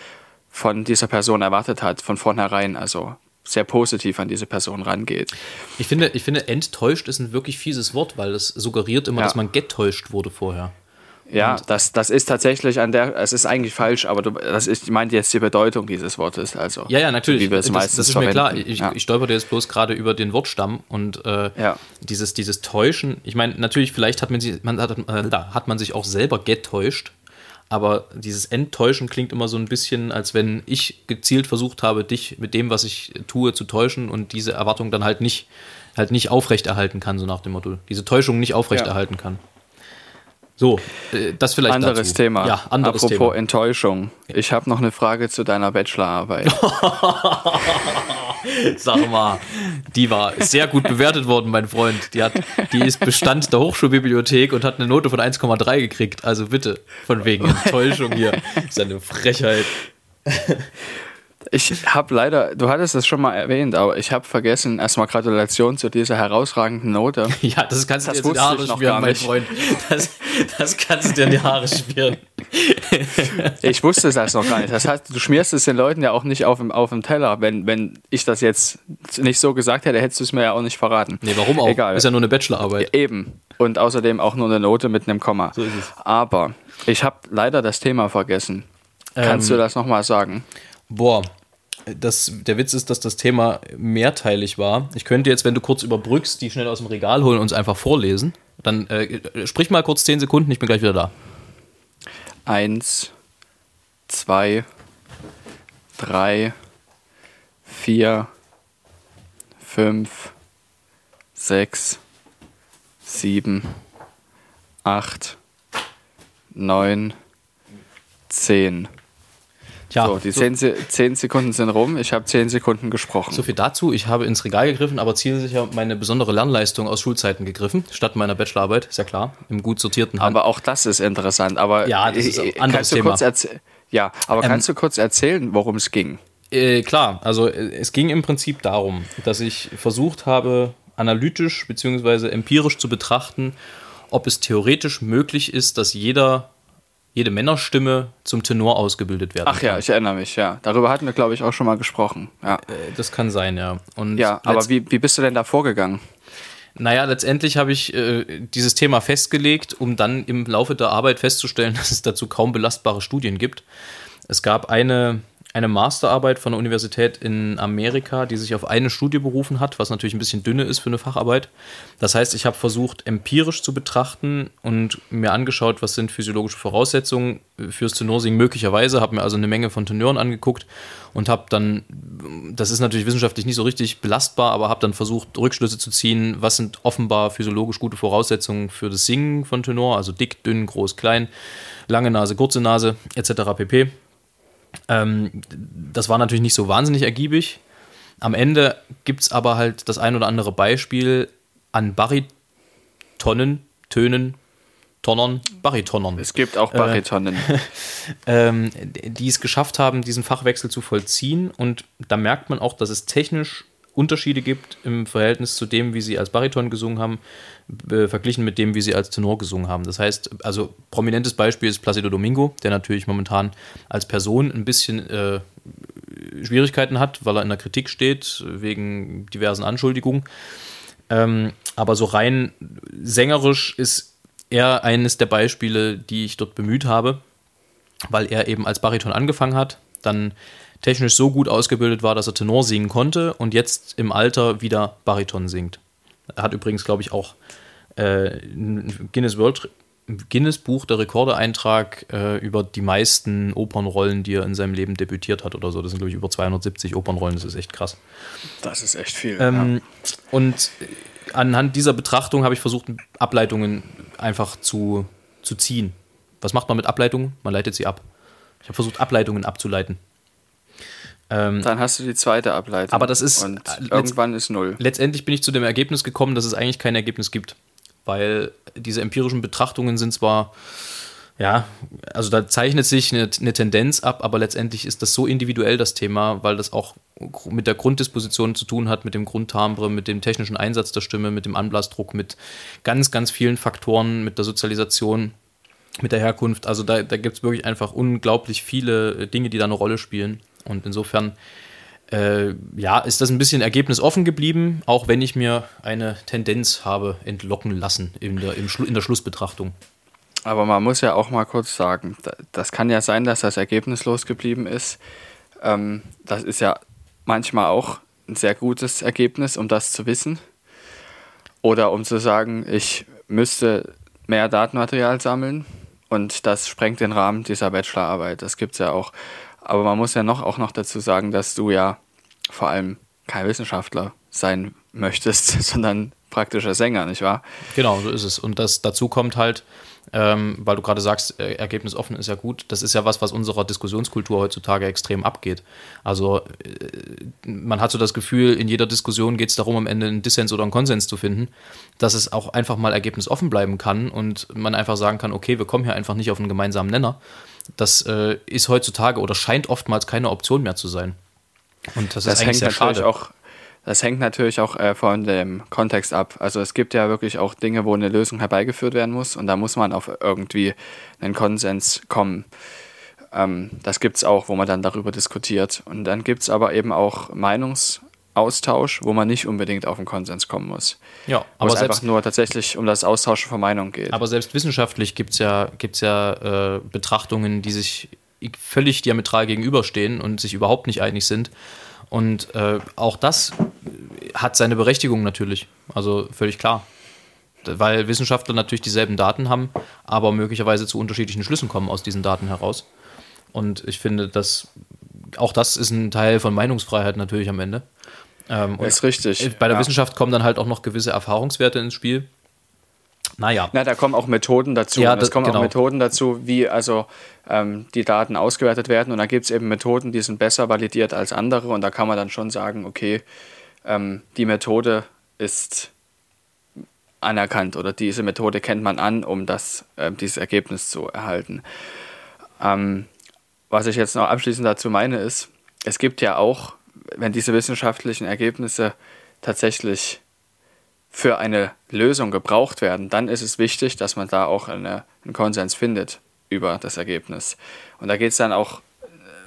von dieser Person erwartet hat, von vornherein, also sehr positiv an diese Person rangeht. Ich finde, ich finde, enttäuscht ist ein wirklich fieses Wort, weil es suggeriert immer, Ja. dass man getäuscht wurde vorher. Ja, das, das ist tatsächlich an der, es ist eigentlich falsch, aber du, das ist, ich meinte jetzt die Bedeutung dieses Wortes. Also, Ja, ja, natürlich. Wie wir es das, meistens das ist mir klar. verwenden. Ich, ja. ich stolperte jetzt bloß gerade über den Wortstamm und äh, Ja. dieses, dieses Täuschen. Ich meine, natürlich, vielleicht hat man, sie, man hat, äh, da hat man sich auch selber getäuscht, aber dieses Enttäuschen klingt immer so ein bisschen, als wenn ich gezielt versucht habe, dich mit dem, was ich tue, zu täuschen und diese Erwartung dann halt nicht, halt nicht aufrechterhalten kann, so nach dem Motto. Diese Täuschung nicht aufrechterhalten kann. So, äh, das vielleicht Anderes dazu. Thema. Ja, anderes Apropos Thema. Enttäuschung. Ich habe noch eine Frage zu deiner Bachelorarbeit. Sag mal, die war sehr gut bewertet worden, mein Freund. Die, hat, die ist Bestand der Hochschulbibliothek und hat eine Note von 1,3 gekriegt. Also bitte, von wegen Enttäuschung hier. Das ist eine Frechheit. Ich habe leider, du hattest es schon mal erwähnt, aber ich habe vergessen, erstmal Gratulation zu dieser herausragenden Note. Ja, das kannst du Das dir in die Haare schmieren, mein. Freund. Das, das kannst du dir in die Haare schmieren. Ich wusste das noch gar nicht. Das heißt, du schmierst es den Leuten ja auch nicht auf dem, auf dem Teller. Wenn, wenn ich das jetzt nicht so gesagt hätte, hättest du es mir ja auch nicht verraten. Nee, warum auch? Egal. Ist ja nur eine Bachelorarbeit. Eben. Und außerdem auch nur eine Note mit einem Komma. So ist es. Aber ich habe leider das Thema vergessen. Kannst Ähm, du das nochmal sagen? Boah, das, der Witz ist, dass das Thema mehrteilig war. Ich könnte jetzt, wenn du kurz überbrückst, die schnell aus dem Regal holen und es einfach vorlesen. Dann äh, sprich mal kurz 10 Sekunden, ich bin gleich wieder da. Eins, zwei, drei, vier, fünf, sechs, sieben, acht, neun, zehn. Tja, so, die so, zehn, Se- zehn Sekunden sind rum. Ich habe zehn Sekunden gesprochen. so viel dazu. Ich habe ins Regal gegriffen, aber zielsicher meine besondere Lernleistung aus Schulzeiten gegriffen, statt meiner Bachelorarbeit, ist ja klar, im gut sortierten Hand. Aber auch das ist interessant. Aber Ja, das ist ein anderes kannst du Thema. kurz erzählen? Ja, aber kannst du kurz erzählen, worum es ging? Äh, klar, also äh, es ging im Prinzip darum, dass ich versucht habe, analytisch bzw. empirisch zu betrachten, ob es theoretisch möglich ist, dass jeder, jede Männerstimme zum Tenor ausgebildet werden Ach ja, ich erinnere mich, ja. Darüber hatten wir, glaube ich, auch schon mal gesprochen. Ja, Äh, Das kann sein, ja. Und ja aber wie, wie bist du denn da vorgegangen? Naja, letztendlich habe ich äh, dieses Thema festgelegt, um dann im Laufe der Arbeit festzustellen, dass es dazu kaum belastbare Studien gibt. Es gab eine, eine Masterarbeit von der Universität in Amerika, die sich auf eine Studie berufen hat, was natürlich ein bisschen dünne ist für eine Facharbeit. Das heißt, ich habe versucht, empirisch zu betrachten und mir angeschaut, was sind physiologische Voraussetzungen fürs Tenorsingen möglicherweise, habe mir also eine Menge von Tenören angeguckt und habe dann das ist natürlich wissenschaftlich nicht so richtig belastbar, aber habe dann versucht, Rückschlüsse zu ziehen, was sind offenbar physiologisch gute Voraussetzungen für das Singen von Tenor, also dick, dünn, groß, klein, lange Nase, kurze Nase, etc. pp. Ähm, das war natürlich nicht so wahnsinnig ergiebig. Am Ende gibt es aber halt das ein oder andere Beispiel an Baritonen, Tönen, Tonnern, Baritonern Es gibt auch Baritonen. ähm, die es geschafft haben, diesen Fachwechsel zu vollziehen. Und da merkt man auch, dass es technisch Unterschiede gibt im Verhältnis zu dem, wie sie als Bariton gesungen haben, verglichen mit dem, wie sie als Tenor gesungen haben. Das heißt, also prominentes Beispiel ist Placido Domingo, der natürlich momentan als Person ein bisschen äh, Schwierigkeiten hat, weil er in der Kritik steht, wegen diversen Anschuldigungen. Ähm, aber so rein sängerisch ist er eines der Beispiele, die ich dort bemüht habe, weil er eben als Bariton angefangen hat, dann technisch so gut ausgebildet war, dass er Tenor singen konnte und jetzt im Alter wieder Bariton singt. Hat übrigens, glaube ich, auch äh, Guinness World Guinness Buch der Rekorde Eintrag äh, über die meisten Opernrollen, die er in seinem Leben debütiert hat oder so. Das sind, glaube ich, über 270 Opernrollen. Das ist echt krass. Das ist echt viel. Ähm, ja. Und anhand dieser Betrachtung habe ich versucht, Ableitungen einfach zu, zu ziehen. Was macht man mit Ableitungen? Man leitet sie ab. Ich habe versucht, Ableitungen abzuleiten. Ähm, Dann hast du die zweite Ableitung. Aber das ist. Und äh, irgendwann ist null. Letztendlich bin ich zu dem Ergebnis gekommen, dass es eigentlich kein Ergebnis gibt weil diese empirischen Betrachtungen sind zwar, ja, also da zeichnet sich eine, eine, Tendenz ab, aber letztendlich ist das so individuell, das Thema, weil das auch mit der Grunddisposition zu tun hat, mit dem Grundtimbre, mit dem technischen Einsatz der Stimme, mit dem Anblasdruck, mit ganz, ganz vielen Faktoren, mit der Sozialisation, mit der Herkunft. Also da, da gibt es wirklich einfach unglaublich viele Dinge, die da eine Rolle spielen. Und insofern äh, ja, ist das ein bisschen ergebnisoffen geblieben, auch wenn ich mir eine Tendenz habe entlocken lassen in der, in der Schlussbetrachtung. Aber man muss ja auch mal kurz sagen, das kann ja sein, dass das ergebnislos geblieben ist. Ähm, das ist ja manchmal auch ein sehr gutes Ergebnis, um das zu wissen. Oder um zu sagen, ich müsste mehr Datenmaterial sammeln und das sprengt den Rahmen dieser Bachelorarbeit. Das gibt es ja auch. Aber man muss ja noch auch noch dazu sagen, dass du ja vor allem kein Wissenschaftler sein möchtest, sondern praktischer Sänger, nicht wahr? Genau, so ist es. Und das dazu kommt halt, ähm, weil du gerade sagst, äh, Ergebnis offen ist ja gut. Das ist ja was, was unserer Diskussionskultur heutzutage extrem abgeht. Also äh, man hat so das Gefühl, in jeder Diskussion geht es darum, am Ende einen Dissens oder einen Konsens zu finden, dass es auch einfach mal ergebnisoffen bleiben kann und man einfach sagen kann, okay, wir kommen hier einfach nicht auf einen gemeinsamen Nenner. Das äh, ist heutzutage oder scheint oftmals keine Option mehr zu sein. Und das, das ist hängt sehr natürlich schade. auch das hängt natürlich auch äh, von dem Kontext ab. Also es gibt ja wirklich auch Dinge, wo eine Lösung herbeigeführt werden muss und da muss man auf irgendwie einen Konsens kommen. Ähm, das gibt es auch, wo man dann darüber diskutiert. Und dann gibt es aber eben auch Meinungsaustausch, wo man nicht unbedingt auf einen Konsens kommen muss. Ja, aber wo es einfach nur tatsächlich um das Austauschen von Meinungen geht. Aber selbst wissenschaftlich gibt es ja, gibt's ja äh, Betrachtungen, die sich völlig diametral gegenüberstehen und sich überhaupt nicht einig sind. Und äh, auch das hat seine Berechtigung natürlich. Also völlig klar. Weil Wissenschaftler natürlich dieselben Daten haben, aber möglicherweise zu unterschiedlichen Schlüssen kommen aus diesen Daten heraus. Und ich finde, dass auch das ist ein Teil von Meinungsfreiheit natürlich am Ende. Ähm, ist richtig. Bei der ja. Wissenschaft kommen dann halt auch noch gewisse Erfahrungswerte ins Spiel. Naja. Na, da kommen auch Methoden dazu. Ja, das, es kommen genau. auch Methoden dazu, wie also ähm, die Daten ausgewertet werden. Und da gibt es eben Methoden, die sind besser validiert als andere. Und da kann man dann schon sagen, okay, ähm, die Methode ist anerkannt oder diese Methode kennt man an, um das, äh, dieses Ergebnis zu erhalten. Ähm, was ich jetzt noch abschließend dazu meine, ist, es gibt ja auch, wenn diese wissenschaftlichen Ergebnisse tatsächlich für eine Lösung gebraucht werden, dann ist es wichtig, dass man da auch eine, einen Konsens findet über das Ergebnis. Und da geht es dann auch,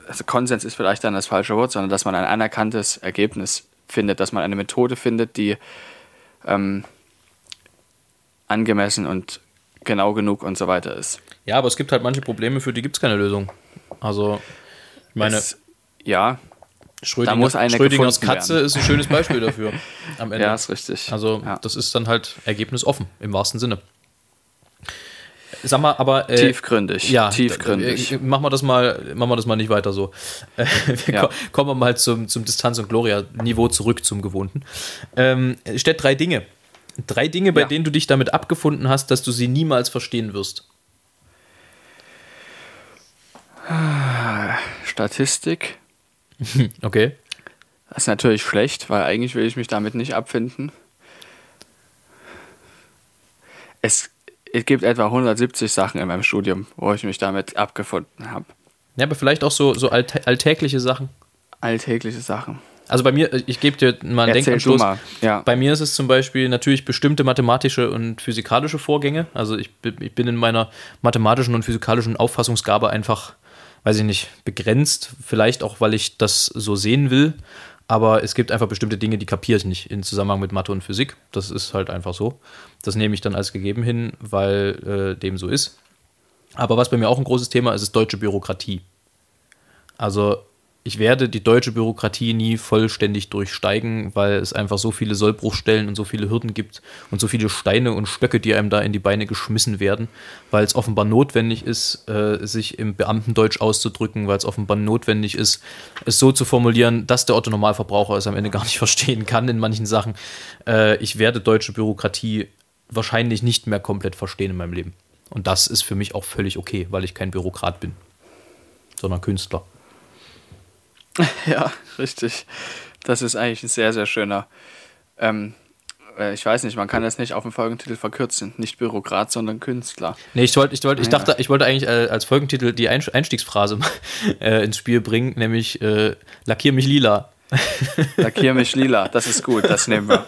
also Konsens ist vielleicht dann das falsche Wort, sondern dass man ein anerkanntes Ergebnis findet, dass man eine Methode findet, die ähm, angemessen und genau genug und so weiter ist. Ja, aber es gibt halt manche Probleme, für die gibt es keine Lösung. Also, ich meine. Es, ja, Schrödinger, Schrödingers Katze werden. ist ein schönes Beispiel dafür am Ende. Ja, ist richtig. Also ja. das ist dann halt ergebnisoffen im wahrsten Sinne. Sag mal, aber äh, tiefgründig. Ja, tiefgründig. Äh, machen wir das mal, machen wir das mal nicht weiter so. Äh, ja. Kommen wir mal zum, zum Distanz- und Gloria-Niveau zurück zum Gewohnten. Ähm, steht drei Dinge. Drei Dinge, bei ja. denen du dich damit abgefunden hast, dass du sie niemals verstehen wirst. Statistik, Okay. Das ist natürlich schlecht, weil eigentlich will ich mich damit nicht abfinden. Es, es gibt etwa 170 Sachen in meinem Studium, wo ich mich damit abgefunden habe. Ja, aber vielleicht auch so, so alltägliche Sachen. Alltägliche Sachen. Also bei mir, ich gebe dir mal einen Erzähl Denkanstoß. Mal. Ja. Bei mir ist es zum Beispiel natürlich bestimmte mathematische und physikalische Vorgänge. Also ich, ich bin in meiner mathematischen und physikalischen Auffassungsgabe einfach weiß ich nicht, begrenzt. Vielleicht auch, weil ich das so sehen will. Aber es gibt einfach bestimmte Dinge, die kapiere ich nicht in Zusammenhang mit Mathe und Physik. Das ist halt einfach so. Das nehme ich dann als gegeben hin, weil äh, dem so ist. Aber was bei mir auch ein großes Thema ist, ist deutsche Bürokratie. Also ich werde die deutsche Bürokratie nie vollständig durchsteigen, weil es einfach so viele Sollbruchstellen und so viele Hürden gibt und so viele Steine und Stöcke, die einem da in die Beine geschmissen werden, weil es offenbar notwendig ist, äh, sich im Beamtendeutsch auszudrücken, weil es offenbar notwendig ist, es so zu formulieren, dass der Otto Normalverbraucher es am Ende gar nicht verstehen kann in manchen Sachen. Äh, ich werde deutsche Bürokratie wahrscheinlich nicht mehr komplett verstehen in meinem Leben. Und das ist für mich auch völlig okay, weil ich kein Bürokrat bin, sondern Künstler. Ja, richtig. Das ist eigentlich ein sehr, sehr schöner. Ähm, äh, ich weiß nicht, man kann das nicht auf dem Folgentitel verkürzen. Nicht Bürokrat, sondern Künstler. Nee, ich wollte, ich wollte, ich dachte, ich wollte eigentlich äh, als Folgentitel die Einstiegsphrase äh, ins Spiel bringen, nämlich äh, Lackier mich lila. Lackier mich lila, das ist gut, das nehmen wir.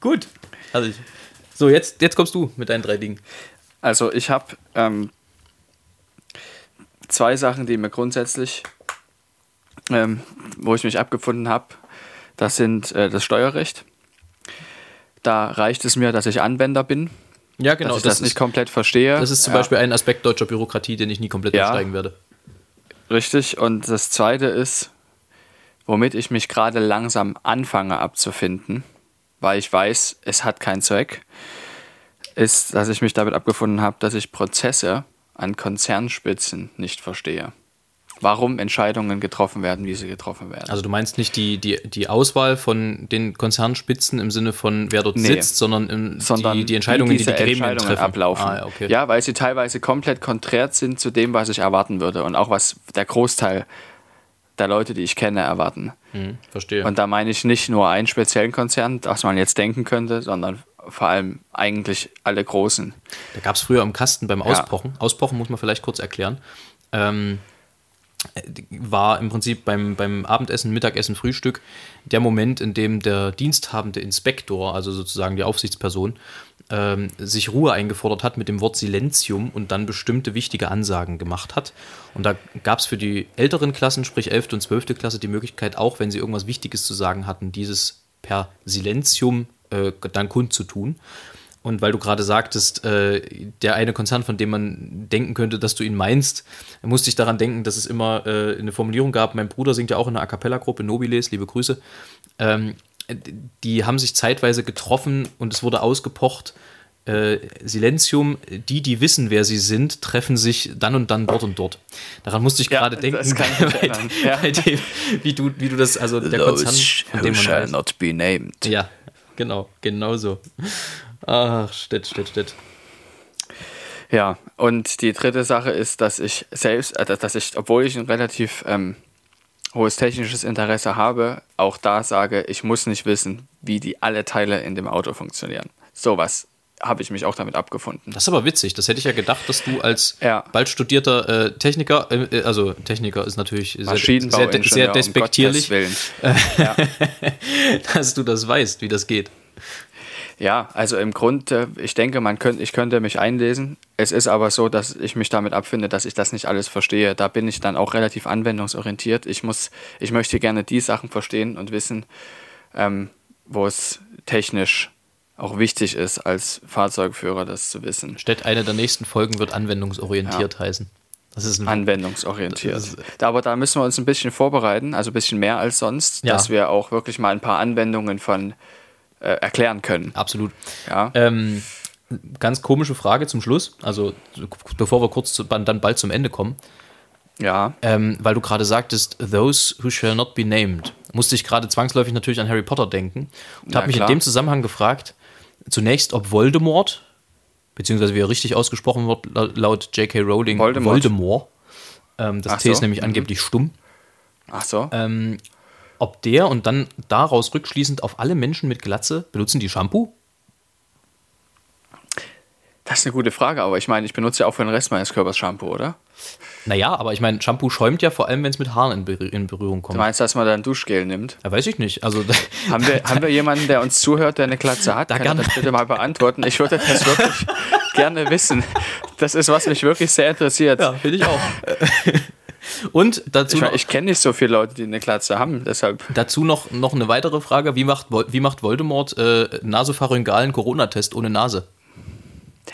gut. Also ich, so, jetzt, jetzt kommst du mit deinen drei Dingen. Also ich habe ähm, zwei Sachen, die mir grundsätzlich ähm, wo ich mich abgefunden habe, das sind äh, das Steuerrecht. Da reicht es mir, dass ich Anwender bin. Ja, genau. Dass ich das, das nicht komplett verstehe. Das ist zum ja. Beispiel ein Aspekt deutscher Bürokratie, den ich nie komplett ja, durchsteigen werde. Richtig. Und das Zweite ist, womit ich mich gerade langsam anfange abzufinden, weil ich weiß, es hat keinen Zweck, ist, dass ich mich damit abgefunden habe, dass ich Prozesse an Konzernspitzen nicht verstehe warum Entscheidungen getroffen werden, wie sie getroffen werden. Also du meinst nicht die, die, die Auswahl von den Konzernspitzen im Sinne von wer dort nee. sitzt, sondern, im, sondern die, die Entscheidungen, die die Gremien treffen. ablaufen. Ah, okay. Ja, weil sie teilweise komplett konträr sind zu dem, was ich erwarten würde und auch was der Großteil der Leute, die ich kenne, erwarten. Hm, verstehe. Und da meine ich nicht nur einen speziellen Konzern, was man jetzt denken könnte, sondern vor allem eigentlich alle großen. Da gab es früher im Kasten beim Auspochen. Ja. Auspochen muss man vielleicht kurz erklären. Ähm, war im Prinzip beim, beim Abendessen, Mittagessen, Frühstück der Moment, in dem der diensthabende Inspektor, also sozusagen die Aufsichtsperson, ähm, sich Ruhe eingefordert hat mit dem Wort Silentium und dann bestimmte wichtige Ansagen gemacht hat. Und da gab es für die älteren Klassen, sprich 11. und 12. Klasse, die Möglichkeit, auch wenn sie irgendwas Wichtiges zu sagen hatten, dieses per Silentium äh, dann kundzutun. Und weil du gerade sagtest, äh, der eine Konzern, von dem man denken könnte, dass du ihn meinst, musste ich daran denken, dass es immer äh, eine Formulierung gab. Mein Bruder singt ja auch in einer A Cappella-Gruppe, Nobiles, liebe Grüße. Ähm, die haben sich zeitweise getroffen und es wurde ausgepocht. Äh, Silentium, die, die wissen, wer sie sind, treffen sich dann und dann dort und dort. Daran musste ich ja, gerade denken, das kann ich bei, ja. bei dem, wie, du, wie du das, also der Those Konzern, von dem man shall weiß. not be named. Ja, genau, genau so. Ach, Stett, Stett, Stett. Ja, und die dritte Sache ist, dass ich selbst, äh, dass ich, obwohl ich ein relativ ähm, hohes technisches Interesse habe, auch da sage, ich muss nicht wissen, wie die alle Teile in dem Auto funktionieren. Sowas habe ich mich auch damit abgefunden. Das ist aber witzig. Das hätte ich ja gedacht, dass du als ja. bald studierter äh, Techniker, äh, äh also Techniker ist natürlich sehr, sehr, sehr despektierlich, um ja. dass du das weißt, wie das geht. Ja, also im Grunde, ich denke, man könnte, ich könnte mich einlesen. Es ist aber so, dass ich mich damit abfinde, dass ich das nicht alles verstehe. Da bin ich dann auch relativ anwendungsorientiert. Ich muss, ich möchte gerne die Sachen verstehen und wissen, ähm, wo es technisch auch wichtig ist, als Fahrzeugführer das zu wissen. Städt eine der nächsten Folgen wird anwendungsorientiert ja. heißen. Das ist anwendungsorientiert. Das ist aber da müssen wir uns ein bisschen vorbereiten, also ein bisschen mehr als sonst, ja. dass wir auch wirklich mal ein paar Anwendungen von äh, erklären können. Absolut. Ja. Ähm, ganz komische Frage zum Schluss, also bevor wir kurz zu, dann bald zum Ende kommen. Ja. Ähm, weil du gerade sagtest, those who shall not be named, musste ich gerade zwangsläufig natürlich an Harry Potter denken und habe mich in dem Zusammenhang gefragt, zunächst, ob Voldemort, beziehungsweise wie er richtig ausgesprochen wird, laut J.K. Rowling, Voldemort. Voldemort ähm, das Ach T so. ist nämlich mhm. angeblich stumm. Ach so. Ähm, ob der und dann daraus rückschließend auf alle Menschen mit Glatze benutzen die Shampoo? Das ist eine gute Frage, aber ich meine, ich benutze ja auch für den Rest meines Körpers Shampoo, oder? Naja, aber ich meine, Shampoo schäumt ja vor allem, wenn es mit Haaren in, Berühr in, Berührung kommt. Du meinst, dass man da ein Duschgel nimmt? Ja, weiß ich nicht. Also, haben, wir, haben wir jemanden, der uns zuhört, der eine Glatze hat? Da kann das bitte mal beantworten. Ich würde das wirklich gerne wissen. Das ist, was mich wirklich sehr interessiert. Ja, finde ich auch. Und dazu. Ich, ich kenne nicht so viele Leute, die eine Glatze haben, deshalb. Dazu noch, noch eine weitere Frage: Wie macht, wie macht Voldemort äh, nasopharyngalen Corona-Test ohne Nase?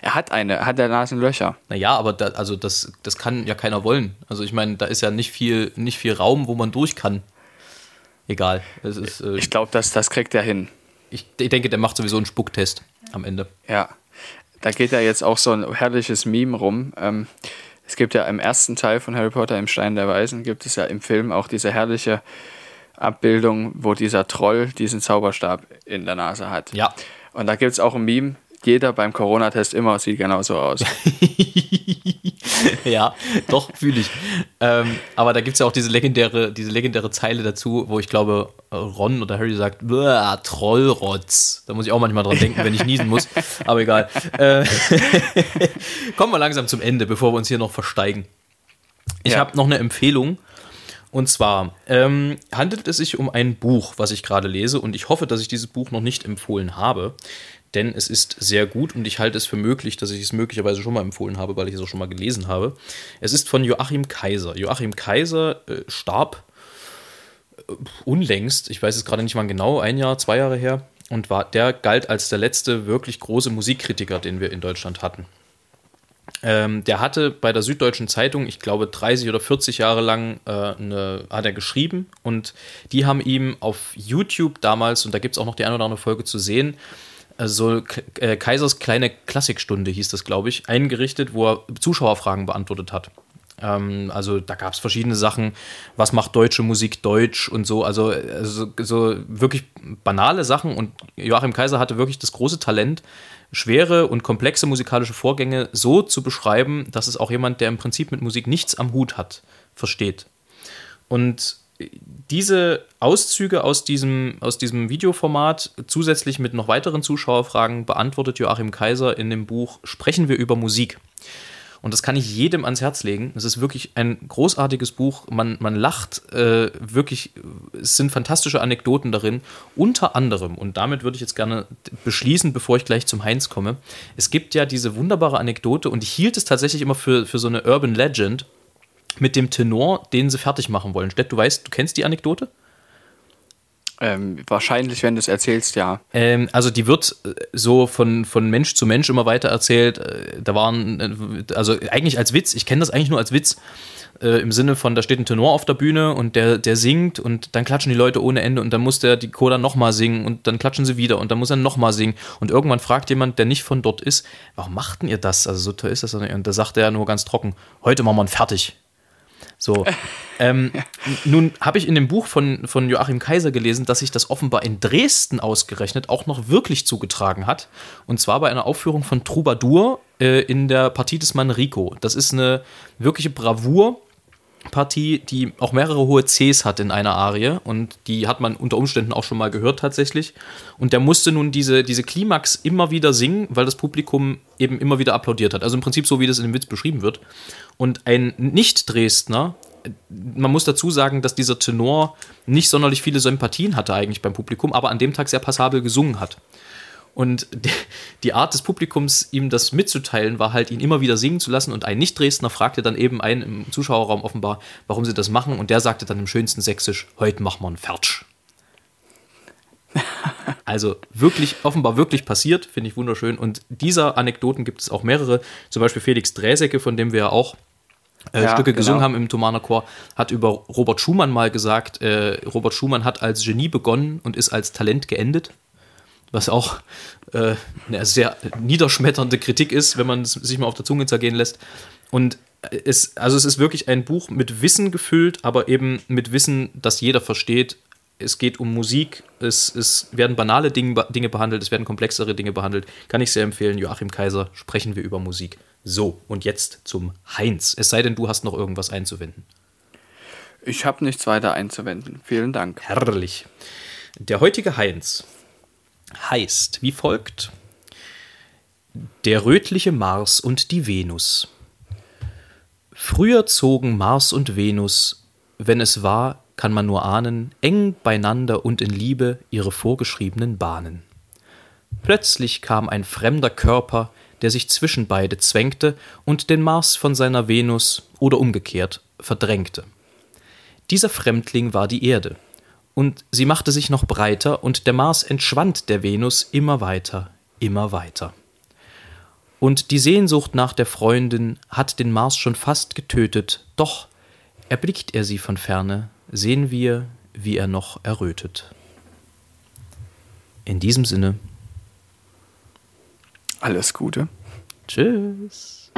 Er hat eine, er hat der Nasenlöcher. Naja, aber da, also das, das kann ja keiner wollen. Also ich meine, da ist ja nicht viel, nicht viel Raum, wo man durch kann. Egal. Ist, äh, Ich glaube, das, das kriegt er hin. ich, ich denke, der macht sowieso einen Spucktest am Ende. Ja. Da geht ja jetzt auch so ein herrliches Meme rum. Ähm, es gibt ja im ersten Teil von Harry Potter im Stein der Weisen, gibt es ja im Film auch diese herrliche Abbildung, wo dieser Troll diesen Zauberstab in der Nase hat. Ja. Und da gibt es auch ein Meme, jeder beim Corona-Test immer sieht genauso aus. ja, doch, fühle ich. Ähm, aber da gibt es ja auch diese legendäre, diese legendäre Zeile dazu, wo ich glaube, Ron oder Harry sagt, "Bäh, Trollrotz. Da muss ich auch manchmal dran denken, wenn ich niesen muss. Aber egal. Äh, kommen wir langsam zum Ende, bevor wir uns hier noch versteigen. Ich Ja. habe noch eine Empfehlung. Und zwar ähm, handelt es sich um ein Buch, was ich gerade lese. Und ich hoffe, dass ich dieses Buch noch nicht empfohlen habe. Denn es ist sehr gut und ich halte es für möglich, dass ich es möglicherweise schon mal empfohlen habe, weil ich es auch schon mal gelesen habe. Es ist von Joachim Kaiser. Joachim Kaiser äh, starb äh, unlängst, ich weiß es gerade nicht mal genau, ein Jahr, zwei Jahre her. Und war, der galt als der letzte wirklich große Musikkritiker, den wir in Deutschland hatten. Ähm, der hatte bei der Süddeutschen Zeitung, ich glaube 30 oder 40 Jahre lang, äh, eine, hat er geschrieben und die haben ihm auf YouTube damals, und da gibt es auch noch die eine oder andere Folge zu sehen, so K äh, Kaisers kleine Klassikstunde hieß das, glaube ich, eingerichtet, wo er Zuschauerfragen beantwortet hat. Ähm, also da gab es verschiedene Sachen, was macht deutsche Musik deutsch und so, also, also so wirklich banale Sachen und Joachim Kaiser hatte wirklich das große Talent, schwere und komplexe musikalische Vorgänge so zu beschreiben, dass es auch jemand, der im Prinzip mit Musik nichts am Hut hat, versteht. Und diese Auszüge aus diesem, aus diesem Videoformat zusätzlich mit noch weiteren Zuschauerfragen beantwortet Joachim Kaiser in dem Buch Sprechen wir über Musik. Und das kann ich jedem ans Herz legen. Es ist wirklich ein großartiges Buch. Man, man lacht äh, wirklich. Es sind fantastische Anekdoten darin. Unter anderem, und damit würde ich jetzt gerne beschließen, bevor ich gleich zum Heinz komme. Es gibt ja diese wunderbare Anekdote und ich hielt es tatsächlich immer für, für so eine Urban Legend mit dem Tenor, den sie fertig machen wollen. Stett, du weißt, du kennst die Anekdote? Ähm, wahrscheinlich, wenn du es erzählst, ja. Ähm, also die wird äh, so von, von Mensch zu Mensch immer weiter erzählt. Äh, Da waren, äh, also eigentlich als Witz, ich kenne das eigentlich nur als Witz, äh, im Sinne von, da steht ein Tenor auf der Bühne und der, der singt und dann klatschen die Leute ohne Ende und dann muss der die Coda nochmal singen und dann klatschen sie wieder und dann muss er nochmal singen und irgendwann fragt jemand, der nicht von dort ist, warum machten ihr das? Also so toll ist das. Und da sagt er nur ganz trocken, heute machen wir ihn fertig. So. ähm, nun habe ich in dem Buch von, von Joachim Kaiser gelesen, dass sich das offenbar in Dresden ausgerechnet auch noch wirklich zugetragen hat. Und zwar bei einer Aufführung von Troubadour äh, in der Partie des Manrico. Das ist eine wirkliche Bravour. Partie, die auch mehrere hohe Cs hat in einer Arie und die hat man unter Umständen auch schon mal gehört tatsächlich. Und der musste nun diese, diese Klimax immer wieder singen, weil das Publikum eben immer wieder applaudiert hat. Also im Prinzip so, wie das in dem Witz beschrieben wird. Und ein Nicht-Dresdner, man muss dazu sagen, dass dieser Tenor nicht sonderlich viele Sympathien hatte eigentlich beim Publikum, aber an dem Tag sehr passabel gesungen hat. Und die- die Art des Publikums, ihm das mitzuteilen, war halt, ihn immer wieder singen zu lassen. Und ein Nicht-Dresdner fragte dann eben einen im Zuschauerraum offenbar, warum sie das machen. Und der sagte dann im schönsten Sächsisch, heute machen wir einen Fertsch. Also wirklich, offenbar wirklich passiert, finde ich wunderschön. Und dieser Anekdoten gibt es auch mehrere. Zum Beispiel Felix Dräsecke, von dem wir ja auch äh, Ja, Stücke genau. gesungen haben im Thomaner Chor, hat über Robert Schumann mal gesagt, äh, Robert Schumann hat als Genie begonnen und ist als Talent geendet. Was auch äh, eine sehr niederschmetternde Kritik ist, wenn man es sich mal auf der Zunge zergehen lässt. Und es, also es ist wirklich ein Buch mit Wissen gefüllt, aber eben mit Wissen, das jeder versteht. Es geht um Musik, es, es werden banale Dinge, Dinge behandelt, es werden komplexere Dinge behandelt. Kann ich sehr empfehlen. Joachim Kaiser, sprechen wir über Musik. So, und jetzt zum Heinz. Es sei denn, du hast noch irgendwas einzuwenden. Ich habe nichts weiter einzuwenden. Vielen Dank. Herrlich. Der heutige Heinz heißt wie folgt: Der rötliche Mars und die Venus. Früher zogen Mars und Venus, wenn es war, kann man nur ahnen, eng beieinander und in Liebe ihre vorgeschriebenen Bahnen. Plötzlich kam ein fremder Körper, der sich zwischen beide zwängte und den Mars von seiner Venus oder umgekehrt verdrängte. Dieser Fremdling war die Erde, und sie machte sich noch breiter, und der Mars entschwand der Venus immer weiter, immer weiter. Und die Sehnsucht nach der Freundin hat den Mars schon fast getötet. Doch erblickt er sie von ferne, sehen wir, wie er noch errötet. In diesem Sinne. Alles Gute. Tschüss.